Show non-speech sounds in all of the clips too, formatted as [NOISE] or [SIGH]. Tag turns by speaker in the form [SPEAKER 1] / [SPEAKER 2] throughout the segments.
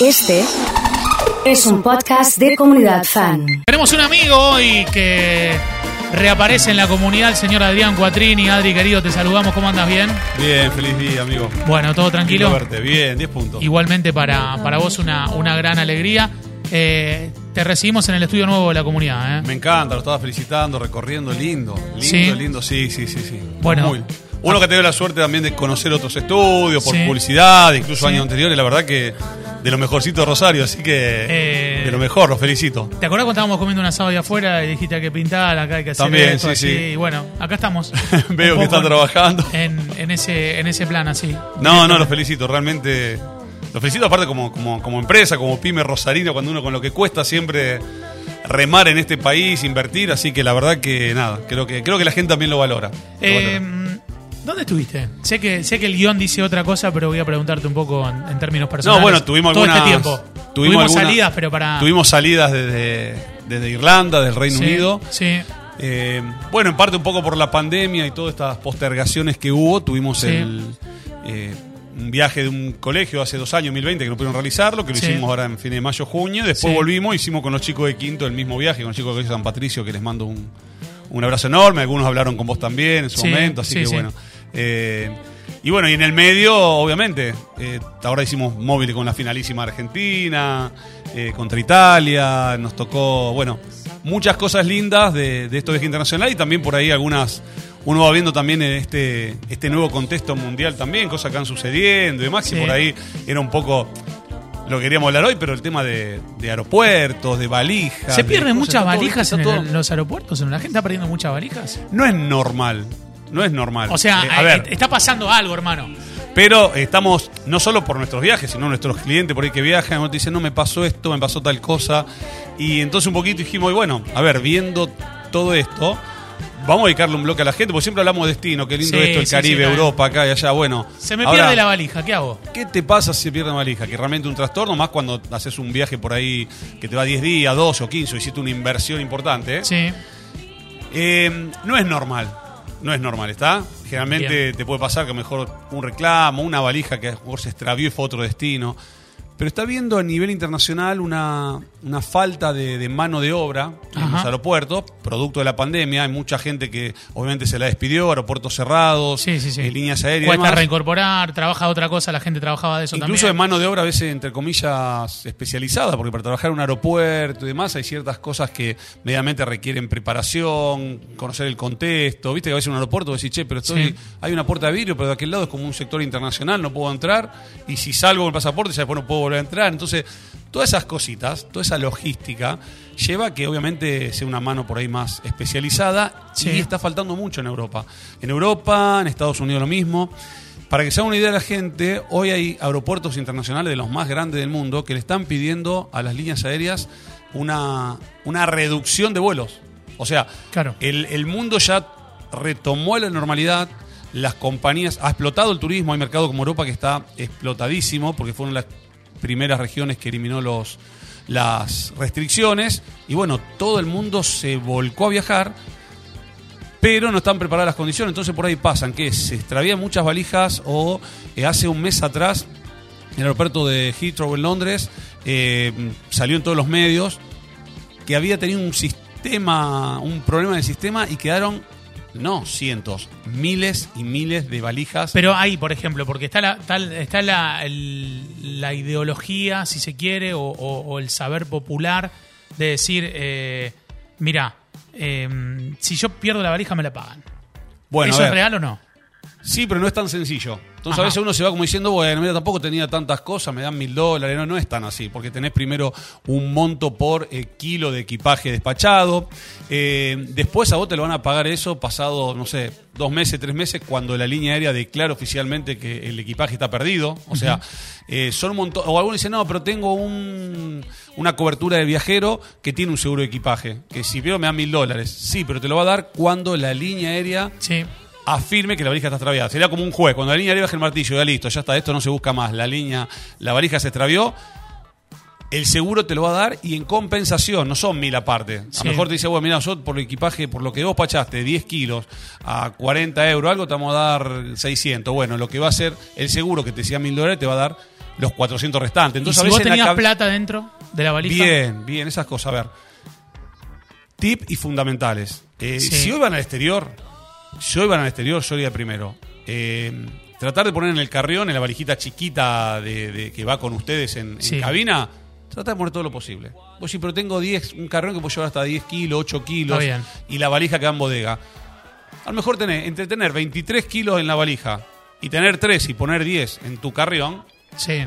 [SPEAKER 1] Este es un podcast de comunidad fan.
[SPEAKER 2] Tenemos un amigo hoy que reaparece en la comunidad, el señor Adrián Cuatrini. Adri, querido, te saludamos. ¿Cómo andas? ¿Bien?
[SPEAKER 3] Bien, feliz día, amigo.
[SPEAKER 2] Bueno, todo tranquilo.
[SPEAKER 3] Verte. Bien, 10 puntos.
[SPEAKER 2] Igualmente para, para vos una, una gran alegría. Eh, te recibimos en el estudio nuevo de la comunidad. ¿eh?
[SPEAKER 3] Me encanta, lo estaba felicitando, recorriendo, lindo, lindo,
[SPEAKER 2] ¿Sí?
[SPEAKER 3] lindo, sí, sí, sí, sí.
[SPEAKER 2] Bueno.
[SPEAKER 3] Muy. Uno que tiene la suerte también de conocer otros estudios, por
[SPEAKER 2] Sí.
[SPEAKER 3] publicidad, incluso
[SPEAKER 2] Sí.
[SPEAKER 3] años anteriores, la verdad que de lo mejorcito de Rosario, así que
[SPEAKER 2] Eh.
[SPEAKER 3] de lo mejor, los felicito.
[SPEAKER 2] ¿Te acordás cuando estábamos comiendo un asado ahí afuera y dijiste que pintar, acá hay que hacer
[SPEAKER 3] También,
[SPEAKER 2] esto,
[SPEAKER 3] sí,
[SPEAKER 2] así?
[SPEAKER 3] sí.
[SPEAKER 2] Y bueno, acá estamos. [LAUGHS]
[SPEAKER 3] Veo que están trabajando.
[SPEAKER 2] En, en ese, en ese plan así.
[SPEAKER 3] No, no, los felicito, realmente. Los felicito aparte como, como, como empresa, como pyme rosarino, cuando uno con lo que cuesta siempre remar en este país, invertir, así que la verdad que nada, creo que, creo que la gente también lo valora. Lo
[SPEAKER 2] Eh,
[SPEAKER 3] valora.
[SPEAKER 2] ¿Dónde estuviste? Sé que, sé que el guion dice otra cosa, pero voy a preguntarte un poco en, en términos personales.
[SPEAKER 3] No, bueno, tuvimos
[SPEAKER 2] Todo
[SPEAKER 3] algunas.
[SPEAKER 2] este tiempo. Tuvimos,
[SPEAKER 3] algunas-
[SPEAKER 2] salidas, pero para.
[SPEAKER 3] Tuvimos salidas desde, desde Irlanda, del Reino
[SPEAKER 2] Sí,
[SPEAKER 3] Unido.
[SPEAKER 2] Sí.
[SPEAKER 3] Eh, bueno, en parte un poco por la pandemia y todas estas postergaciones que hubo, tuvimos
[SPEAKER 2] Sí.
[SPEAKER 3] el, eh, un viaje de un colegio hace dos años, 2020, que no pudieron realizarlo, que lo
[SPEAKER 2] Sí.
[SPEAKER 3] hicimos ahora en fin de mayo, junio. Después volvimos, hicimos con los chicos de Quinto el mismo viaje, con los chicos de San Patricio, que les mando un, un abrazo enorme. Algunos hablaron con vos también en su momento, así
[SPEAKER 2] sí,
[SPEAKER 3] que
[SPEAKER 2] sí.
[SPEAKER 3] bueno. Eh, y bueno, y en el medio, obviamente, eh, ahora hicimos móvil con la finalísima Argentina, eh, contra Italia, nos tocó, bueno, muchas cosas lindas de, de estos viajes internacionales y también por ahí algunas, uno va viendo también en este, este nuevo contexto mundial también, cosas que han sucediendo y demás,
[SPEAKER 2] Sí.
[SPEAKER 3] y por ahí era un poco lo que queríamos hablar hoy, pero el tema de, de aeropuertos, de valijas.
[SPEAKER 2] ¿Se
[SPEAKER 3] de
[SPEAKER 2] pierden muchas valijas en, el- los aeropuertos? ¿La gente está perdiendo muchas valijas?
[SPEAKER 3] No es normal, no es normal.
[SPEAKER 2] O sea,
[SPEAKER 3] Eh, a
[SPEAKER 2] eh,
[SPEAKER 3] ver,
[SPEAKER 2] está pasando algo, hermano.
[SPEAKER 3] Pero estamos, no solo por nuestros viajes, sino nuestros clientes por ahí que viajan, te dicen, no, me pasó esto, me pasó tal cosa. Y entonces un poquito dijimos, y bueno, a ver, viendo todo esto, vamos a dedicarle un bloque a la gente, porque siempre hablamos de destino, qué lindo
[SPEAKER 2] Sí,
[SPEAKER 3] esto, el
[SPEAKER 2] sí,
[SPEAKER 3] Caribe,
[SPEAKER 2] sí.
[SPEAKER 3] Europa, acá y allá. Bueno,
[SPEAKER 2] Se me
[SPEAKER 3] ahora,
[SPEAKER 2] pierde la valija, ¿qué hago?
[SPEAKER 3] ¿Qué te pasa si se pierde una valija? Que realmente un trastorno, más cuando haces un viaje por ahí que te va 10 días, 12 o 15, o hiciste una inversión importante. ¿eh?
[SPEAKER 2] Sí.
[SPEAKER 3] Eh, no es normal. No es normal, ¿está? Generalmente
[SPEAKER 2] Bien.
[SPEAKER 3] te puede pasar que mejor un reclamo, una valija que a lo mejor se extravió y fue a otro destino. Pero está viendo a nivel internacional una, una falta de, de mano de obra en los aeropuertos, producto de la pandemia. Hay mucha gente que obviamente se la despidió, aeropuertos cerrados,
[SPEAKER 2] Sí, sí, sí.
[SPEAKER 3] eh, líneas aéreas.
[SPEAKER 2] Cuesta
[SPEAKER 3] demás.
[SPEAKER 2] reincorporar, trabaja de otra cosa, la gente trabajaba de eso
[SPEAKER 3] Incluso de
[SPEAKER 2] también.
[SPEAKER 3] mano de obra a veces, entre comillas, especializada, porque para trabajar en un aeropuerto y demás hay ciertas cosas que medianamente requieren preparación, conocer el contexto. Viste que a veces en un aeropuerto decís, che, pero estoy, hay una puerta de vidrio, pero de aquel lado es como un sector internacional, no puedo entrar. Y si salgo con el pasaporte, ya después no puedo volver a entrar. Entonces, todas esas cositas, toda esa logística, lleva a que obviamente sea una mano por ahí más especializada
[SPEAKER 2] Sí.
[SPEAKER 3] y está faltando mucho en Europa. En Europa, en Estados Unidos lo mismo. Para que se haga una idea de la gente, hoy hay aeropuertos internacionales de los más grandes del mundo que le están pidiendo a las líneas aéreas una, una reducción de vuelos. O sea,
[SPEAKER 2] Claro.
[SPEAKER 3] el, el mundo ya retomó la normalidad, las compañías, ha explotado el turismo, hay mercado como Europa que está explotadísimo porque fueron las primeras regiones que eliminó los, las restricciones y bueno, todo el mundo se volcó a viajar pero no están preparadas las condiciones. Entonces por ahí pasan que se extravían muchas valijas o eh, hace un mes atrás en el aeropuerto de Heathrow en Londres eh, salió en todos los medios que había tenido un sistema, un problema del sistema y quedaron, no cientos, miles y miles de valijas.
[SPEAKER 2] Pero ahí, por ejemplo, porque está la, tal- está la, el- la ideología, si se quiere, o, o- o el saber popular de decir, eh, mira, eh, si yo pierdo la valija me la pagan.
[SPEAKER 3] bueno,
[SPEAKER 2] ¿Eso es real o no?
[SPEAKER 3] Sí, pero no es tan sencillo. Entonces
[SPEAKER 2] Ajá.
[SPEAKER 3] a veces uno se va como diciendo, bueno, mira, tampoco tenía tantas cosas, me dan mil dólares. No, no es tan así, porque tenés primero un monto por eh, kilo de equipaje despachado. Eh, después a vos te lo van a pagar eso pasado, no sé, dos meses, tres meses, cuando la línea aérea declara oficialmente que el equipaje está perdido. O sea, eh, son un montón. O algunos dicen, no, pero tengo un- una cobertura de viajero que tiene un seguro de equipaje, que si veo me dan mil dólares. Sí, pero te lo va a dar cuando la línea aérea
[SPEAKER 2] Sí.
[SPEAKER 3] Afirme que la valija está extraviada. Sería como un juez. Cuando la línea arriba baja el martillo, ya listo, ya está, esto no se busca más. La línea, la valija se extravió. El seguro te lo va a dar y en compensación, no son mil aparte. A
[SPEAKER 2] Sí.
[SPEAKER 3] lo mejor te dice, bueno, mira, yo por el equipaje, por lo que vos pachaste, 10 kilos a 40 euros, algo te vamos a dar 600. Bueno, lo que va a hacer el seguro que te decía mil dólares te va a dar los 400 restantes.
[SPEAKER 2] ¿Y
[SPEAKER 3] Entonces,
[SPEAKER 2] si
[SPEAKER 3] a
[SPEAKER 2] vos
[SPEAKER 3] veces la
[SPEAKER 2] tenías plata dentro de la valija?
[SPEAKER 3] Bien, bien, esas cosas. A ver. Tip y fundamentales. Eh,
[SPEAKER 2] Sí.
[SPEAKER 3] Si hoy van al exterior, hoy van al exterior, yo iría primero. Eh, tratar de poner en el carrión, en la valijita chiquita de, de- que va con ustedes en, en
[SPEAKER 2] Sí.
[SPEAKER 3] cabina, tratar de poner todo lo posible. Vos sí, pero tengo 10, un carrión que puedo llevar hasta 10 kilos, 8 kilos,
[SPEAKER 2] Está bien.
[SPEAKER 3] y la valija que va en bodega. A lo mejor tenés, entre tener 23 kilos en la valija y tener 3 y poner 10 en tu carrión,
[SPEAKER 2] Sí,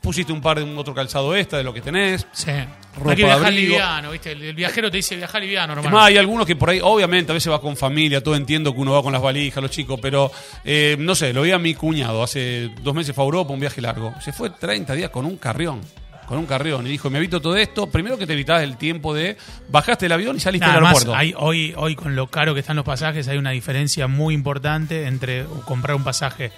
[SPEAKER 3] pusiste un par de un otro calzado extra de lo que tenés,
[SPEAKER 2] sí.
[SPEAKER 3] Ropa
[SPEAKER 2] Hay que viajar
[SPEAKER 3] abrigo.
[SPEAKER 2] liviano, ¿viste? El, el viajero te dice viajar liviano, hermano.
[SPEAKER 3] más, hay algunos que por ahí, obviamente, a veces vas con familia, todo entiendo que uno va con las valijas, los chicos, pero eh, no sé, lo vi a mi cuñado, hace dos meses fue a Europa, un viaje largo. Se fue 30 días con un carrión, con un carrión, y dijo, me evito todo esto, primero que te evitas el tiempo de, bajaste el avión y saliste del aeropuerto.
[SPEAKER 2] hay, hoy, hoy con lo caro que están los pasajes hay una diferencia muy importante entre comprar un pasaje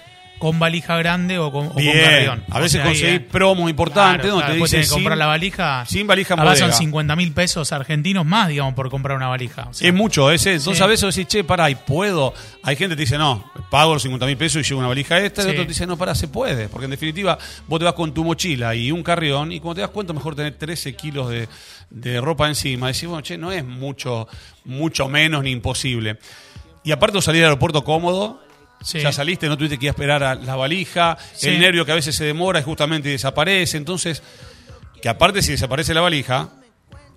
[SPEAKER 2] con valija grande o con, o con carrión.
[SPEAKER 3] a
[SPEAKER 2] O
[SPEAKER 3] veces
[SPEAKER 2] sea, ahí,
[SPEAKER 3] conseguís
[SPEAKER 2] eh,
[SPEAKER 3] promos importantes
[SPEAKER 2] claro,
[SPEAKER 3] donde
[SPEAKER 2] claro,
[SPEAKER 3] te dicen
[SPEAKER 2] que comprar
[SPEAKER 3] sin-
[SPEAKER 2] la valija.
[SPEAKER 3] sin valija
[SPEAKER 2] Ahora son
[SPEAKER 3] bodega.
[SPEAKER 2] 50 mil pesos argentinos más, digamos, por comprar una valija. O sea,
[SPEAKER 3] Es mucho ese. Entonces
[SPEAKER 2] Sí.
[SPEAKER 3] a veces decís, che, pará, y puedo. Hay gente que te dice, no, pago los 50 mil pesos y llevo una valija esta. Y
[SPEAKER 2] Sí.
[SPEAKER 3] otro te dice, no, pará, se puede. Porque en definitiva, vos te vas con tu mochila y un carrión y cuando te das cuenta, mejor tener 13 kilos de, de ropa encima. Decís, bueno, che, no es mucho, mucho menos ni imposible. Y aparte de salir al aeropuerto cómodo,
[SPEAKER 2] Sí.
[SPEAKER 3] ya saliste, no tuviste que ir a esperar a la valija,
[SPEAKER 2] Sí.
[SPEAKER 3] el nervio que a veces se demora y justamente desaparece. Entonces, que aparte si desaparece la valija,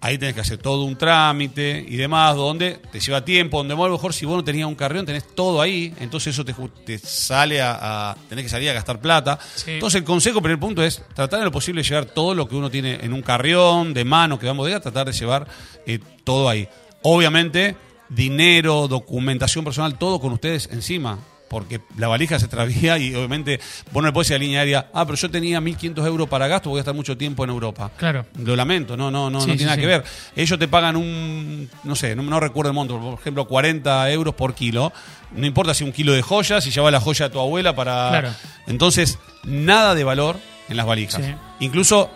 [SPEAKER 3] ahí tenés que hacer todo un trámite y demás, donde te lleva tiempo, donde a lo mejor si vos no tenías un carrión, tenés todo ahí, entonces eso te, te sale a, a- tenés que salir a gastar plata.
[SPEAKER 2] Sí.
[SPEAKER 3] Entonces el consejo, primer punto es tratar en lo posible de llevar todo lo que uno tiene en un carrión, de mano, que va en bodega, tratar de llevar eh, todo ahí. Obviamente, dinero, documentación personal, todo con ustedes encima. Porque la valija se extravía y obviamente vos no le podés decir a línea aérea, ah, pero yo tenía 1.500 euros para gasto, voy a estar mucho tiempo en Europa.
[SPEAKER 2] Claro.
[SPEAKER 3] Lo lamento, no, no, no,
[SPEAKER 2] Sí,
[SPEAKER 3] no
[SPEAKER 2] sí,
[SPEAKER 3] tiene nada
[SPEAKER 2] sí.
[SPEAKER 3] que ver. Ellos te pagan un, no sé, no, no recuerdo el monto, por ejemplo, 40 euros por kilo. No importa si un kilo de joyas, si lleva la joya a tu abuela para...
[SPEAKER 2] Claro.
[SPEAKER 3] Entonces, nada de valor en las valijas. Incluso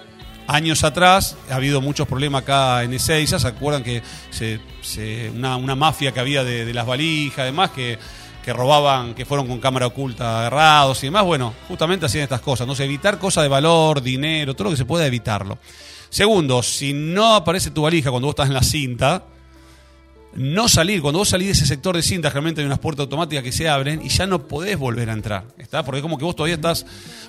[SPEAKER 3] años atrás ha habido muchos problemas acá en Ezeiza, ¿se acuerdan que se, se- una, una mafia que había de, de las valijas, además que que robaban, que fueron con cámara oculta agarrados y demás, bueno, justamente hacían estas cosas. Entonces, evitar cosas de valor, dinero, todo lo que se pueda evitarlo. Segundo, si no aparece tu valija cuando vos estás en la cinta, no salir. Cuando vos salís de ese sector de cinta, realmente hay unas puertas automáticas que se abren y ya no podés volver a entrar. ¿Está? Porque es como que vos todavía estás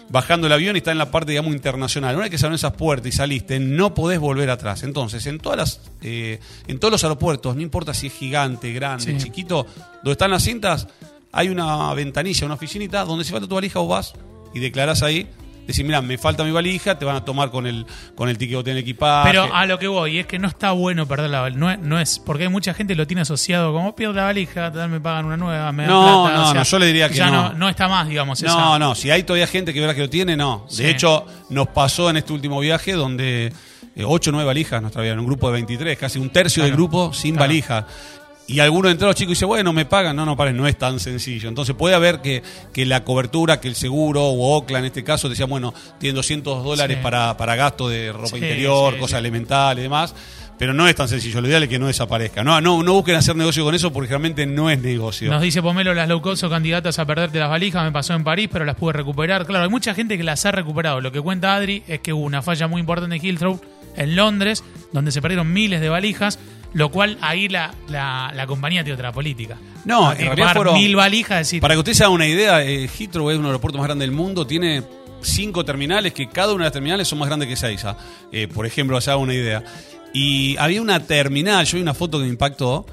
[SPEAKER 3] bajando el avión y está en la parte, digamos, internacional. Una vez que se abren esas puertas y saliste, no podés volver atrás. Entonces, en todas las, eh, en todos los aeropuertos, no importa si es gigante, grande,
[SPEAKER 2] Sí.
[SPEAKER 3] chiquito, donde están las cintas, hay una ventanilla, una oficinita, donde si falta tu valija vos vas y declarás ahí. Decís, mira, me falta mi valija, te van a tomar con el, con el ticket en equipaje.
[SPEAKER 2] Pero a lo que voy es que no está bueno perder la valija. No es, no es porque hay mucha gente que lo tiene asociado como pierdo la valija, tal, me pagan una nueva, me dan
[SPEAKER 3] No,
[SPEAKER 2] plata",
[SPEAKER 3] no,
[SPEAKER 2] o sea,
[SPEAKER 3] no, yo le diría que
[SPEAKER 2] ya
[SPEAKER 3] no.
[SPEAKER 2] no. está más, digamos.
[SPEAKER 3] No,
[SPEAKER 2] esa-
[SPEAKER 3] no, si hay todavía gente que verá que lo tiene, no. De
[SPEAKER 2] Sí.
[SPEAKER 3] hecho, nos pasó en este último viaje donde eh, ocho o nueve valijas nos traían, un grupo de 23, casi un tercio del grupo sin
[SPEAKER 2] claro.
[SPEAKER 3] valija. Y algunos de entre los chicos dice, bueno, me pagan. No, no, paren, no es tan sencillo. Entonces puede haber que, que la cobertura, que el seguro o OCLA en este caso decía, bueno, tienen 200 dólares
[SPEAKER 2] Sí.
[SPEAKER 3] para, para gasto de ropa
[SPEAKER 2] Sí,
[SPEAKER 3] interior,
[SPEAKER 2] sí,
[SPEAKER 3] cosas elementales y demás. Pero no es tan sencillo. Lo ideal es que no desaparezca. No, no, no busquen hacer negocio con eso porque realmente no es negocio.
[SPEAKER 2] Nos dice Pomelo, las low cost son candidatas a perderte las valijas, me pasó en París, pero las pude recuperar. Claro, hay mucha gente que las ha recuperado. Lo que cuenta Adri es que hubo una falla muy importante en Heathrow, en Londres, donde se perdieron miles de valijas, lo cual ahí la, la, la compañía tiene otra política.
[SPEAKER 3] No,
[SPEAKER 2] Ah,
[SPEAKER 3] en realidad fueron-
[SPEAKER 2] mil valijas, decir,
[SPEAKER 3] Para que usted se haga una idea, eh, Heathrow es uno de los aeropuertos más grandes del mundo, tiene cinco terminales, que cada una de las terminales son más grandes que Seiza. Eh, por ejemplo, se haga una idea. Y había una terminal, yo vi una foto que me impactó,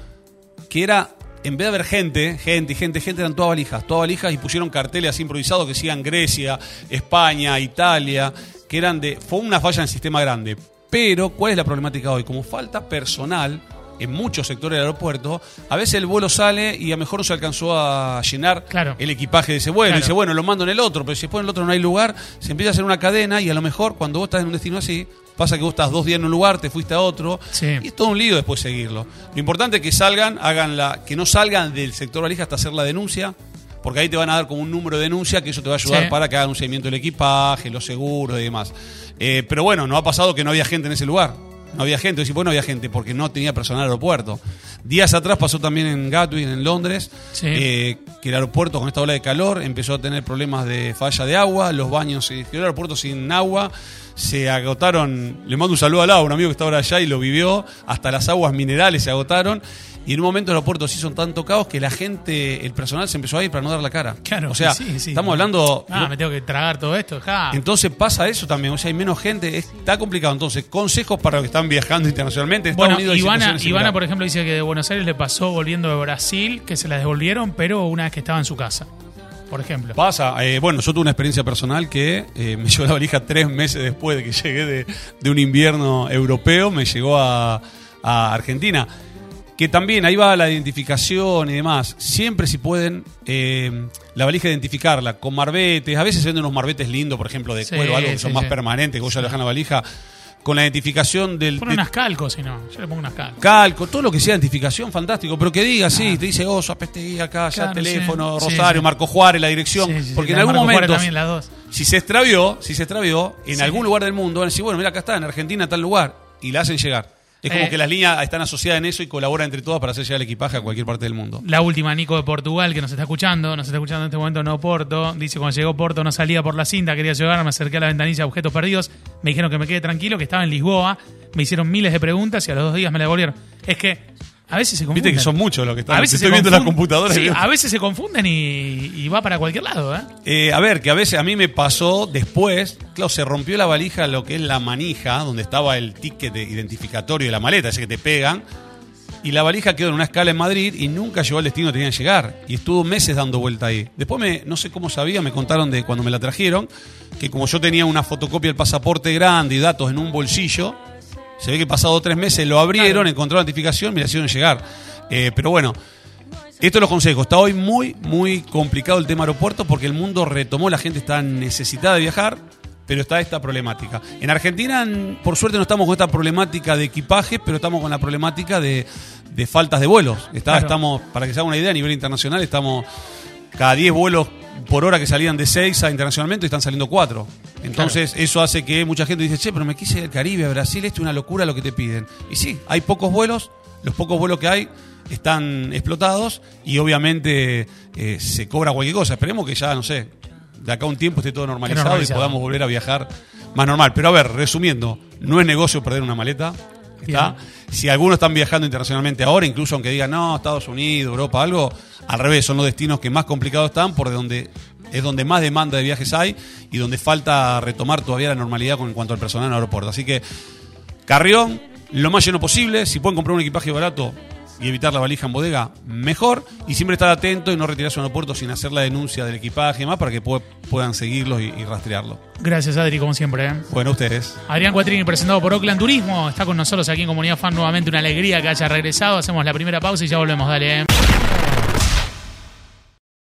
[SPEAKER 3] que era, en vez de haber gente, gente gente, gente, eran todas valijas, todas valijas y pusieron carteles así improvisados que decían Grecia, España, Italia, que eran de... Fue una falla en el sistema grande. Pero, ¿cuál es la problemática hoy? Como falta personal en muchos sectores del aeropuerto, a veces el vuelo sale y a lo mejor no se alcanzó a llenar
[SPEAKER 2] Claro.
[SPEAKER 3] el equipaje de ese vuelo.
[SPEAKER 2] Claro.
[SPEAKER 3] Y dice, bueno, lo mando en el otro, pero si después en el otro no hay lugar, se empieza a hacer una cadena y a lo mejor cuando vos estás en un destino así, pasa que vos estás dos días en un lugar, te fuiste a otro,
[SPEAKER 2] Sí.
[SPEAKER 3] y es todo un lío después seguirlo. Lo importante es que salgan, hagan la, que no salgan del sector valija hasta hacer la denuncia, porque ahí te van a dar como un número de denuncia que eso te va a ayudar
[SPEAKER 2] Sí.
[SPEAKER 3] para que hagan un seguimiento del equipaje, los seguros y demás. Eh, pero bueno, no ha pasado que no había gente en ese lugar. No había gente. Decís, bueno, no había gente porque no tenía personal al aeropuerto. Días atrás pasó también en Gatwick, en Londres,
[SPEAKER 2] Sí.
[SPEAKER 3] eh, que el aeropuerto con esta ola de calor empezó a tener problemas de falla de agua, los baños se el aeropuerto sin agua, se agotaron, le mando un saludo a Laura, un amigo que está ahora allá y lo vivió, hasta las aguas minerales se agotaron. Y en un momento el aeropuerto se hizo tan tocados que la gente, el personal se empezó a ir para no dar la cara.
[SPEAKER 2] Claro,
[SPEAKER 3] o sea,
[SPEAKER 2] sí, sí.
[SPEAKER 3] estamos hablando.
[SPEAKER 2] Ah, me tengo que tragar todo esto. ja.
[SPEAKER 3] Entonces pasa eso también, o sea, hay menos gente, está complicado. Entonces, consejos para los que están viajando internacionalmente. En Estados
[SPEAKER 2] Bueno,
[SPEAKER 3] Unidos
[SPEAKER 2] Ivana, Ivana, por ejemplo, dice que de Buenos Aires le pasó volviendo de Brasil, que se la devolvieron, pero una vez que estaba en su casa. Por ejemplo.
[SPEAKER 3] Pasa, eh, bueno, yo tuve una experiencia personal que eh, me [LAUGHS] llegó la valija tres meses después de que llegué de, de un invierno europeo, me llegó a, a Argentina. Que también ahí va la identificación y demás. Siempre si pueden, eh, la valija identificarla con marbetes. A veces se venden unos marbetes lindos, por ejemplo, de
[SPEAKER 2] Sí,
[SPEAKER 3] cuero, algo que
[SPEAKER 2] sí,
[SPEAKER 3] son más permanentes, que vos ya lo dejan la valija. Con la identificación del,
[SPEAKER 2] Pon
[SPEAKER 3] de-
[SPEAKER 2] unas calcos, si no. Yo le pongo unas calcos.
[SPEAKER 3] calco, todo lo que sea identificación, fantástico, pero que diga, sí, te dice, oh, Apesteguía acá, ya teléfono, Rosario. Marco Juárez, la dirección, porque en algún
[SPEAKER 2] Marco
[SPEAKER 3] momento,
[SPEAKER 2] también las dos.
[SPEAKER 3] si se extravió, si se extravió, en algún lugar del mundo van a decir, bueno, mira, acá está, en Argentina, tal lugar, y la hacen llegar. Es como
[SPEAKER 2] Eh.
[SPEAKER 3] que las líneas están asociadas en eso y colaboran entre todas para hacer llegar el equipaje a cualquier parte del mundo.
[SPEAKER 2] La última, Nico de Portugal, que nos está escuchando, nos está escuchando en este momento no Porto. Dice, cuando llegó Porto no salía por la cinta, quería llegar, me acerqué a la ventanilla de objetos perdidos, me dijeron que me quede tranquilo, que estaba en Lisboa, me hicieron miles de preguntas y a los dos días me la devolvieron. Es que a veces se confunden.
[SPEAKER 3] Viste que son muchos los que están.
[SPEAKER 2] a veces
[SPEAKER 3] estoy viendo las computadoras.
[SPEAKER 2] Sí, a veces se confunden y, y va para cualquier lado, ¿eh?
[SPEAKER 3] Eh, a ver, que a veces a mí me pasó después, claro, se rompió la valija, lo que es la manija, donde estaba el ticket de identificatorio de la maleta, ese que te pegan, y la valija quedó en una escala en Madrid y nunca llegó al destino que tenía que llegar. Y estuvo meses dando vuelta ahí. Después, me, no sé cómo sabía, me contaron de cuando me la trajeron, que como yo tenía una fotocopia del pasaporte grande y datos en un bolsillo, se ve que pasado tres meses lo abrieron, encontraron la notificación y la hicieron llegar. Eh, pero bueno, estos los consejos. Está hoy muy, muy complicado el tema aeropuerto porque el mundo retomó, la gente está necesitada de viajar, pero está esta problemática. En Argentina, por suerte, no estamos con esta problemática de equipaje, pero estamos con la problemática de, de faltas de vuelos. Está,
[SPEAKER 2] Claro.
[SPEAKER 3] Estamos, para que se haga una idea, a nivel internacional, estamos cada 10 vuelos por hora que salían de 6 a internacionalmente están saliendo 4. Entonces, eso hace que mucha gente dice, che, pero me quise ir al Caribe, a Brasil, esto es una locura lo que te piden. Y sí, hay pocos vuelos, los pocos vuelos que hay están explotados y obviamente eh, se cobra cualquier cosa. Esperemos que ya, no sé, de acá a un tiempo esté todo normalizado,
[SPEAKER 2] normalizado.
[SPEAKER 3] y podamos volver a viajar más normal. Pero a ver, resumiendo, no es negocio perder una maleta. ¿está? Si algunos están viajando internacionalmente ahora, incluso aunque digan, no, Estados Unidos, Europa, algo, al revés, son los destinos que más complicados están por donde es donde más demanda de viajes hay y donde falta retomar todavía la normalidad con en cuanto al personal en el aeropuerto. Así que Carrión, lo más lleno posible. Si pueden comprar un equipaje barato y evitar la valija en bodega, mejor. Y siempre estar atento y no retirarse a un aeropuerto sin hacer la denuncia del equipaje y demás para que pu- puedan seguirlo y, y rastrearlo.
[SPEAKER 2] Gracias, Adri, como siempre. ¿eh?
[SPEAKER 3] Bueno, ustedes.
[SPEAKER 2] Adrián Cuatrini, presentado por Oakland Turismo, está con nosotros aquí en Comunidad Fan nuevamente. Una alegría que haya regresado. Hacemos la primera pausa y ya volvemos. Dale. ¿eh?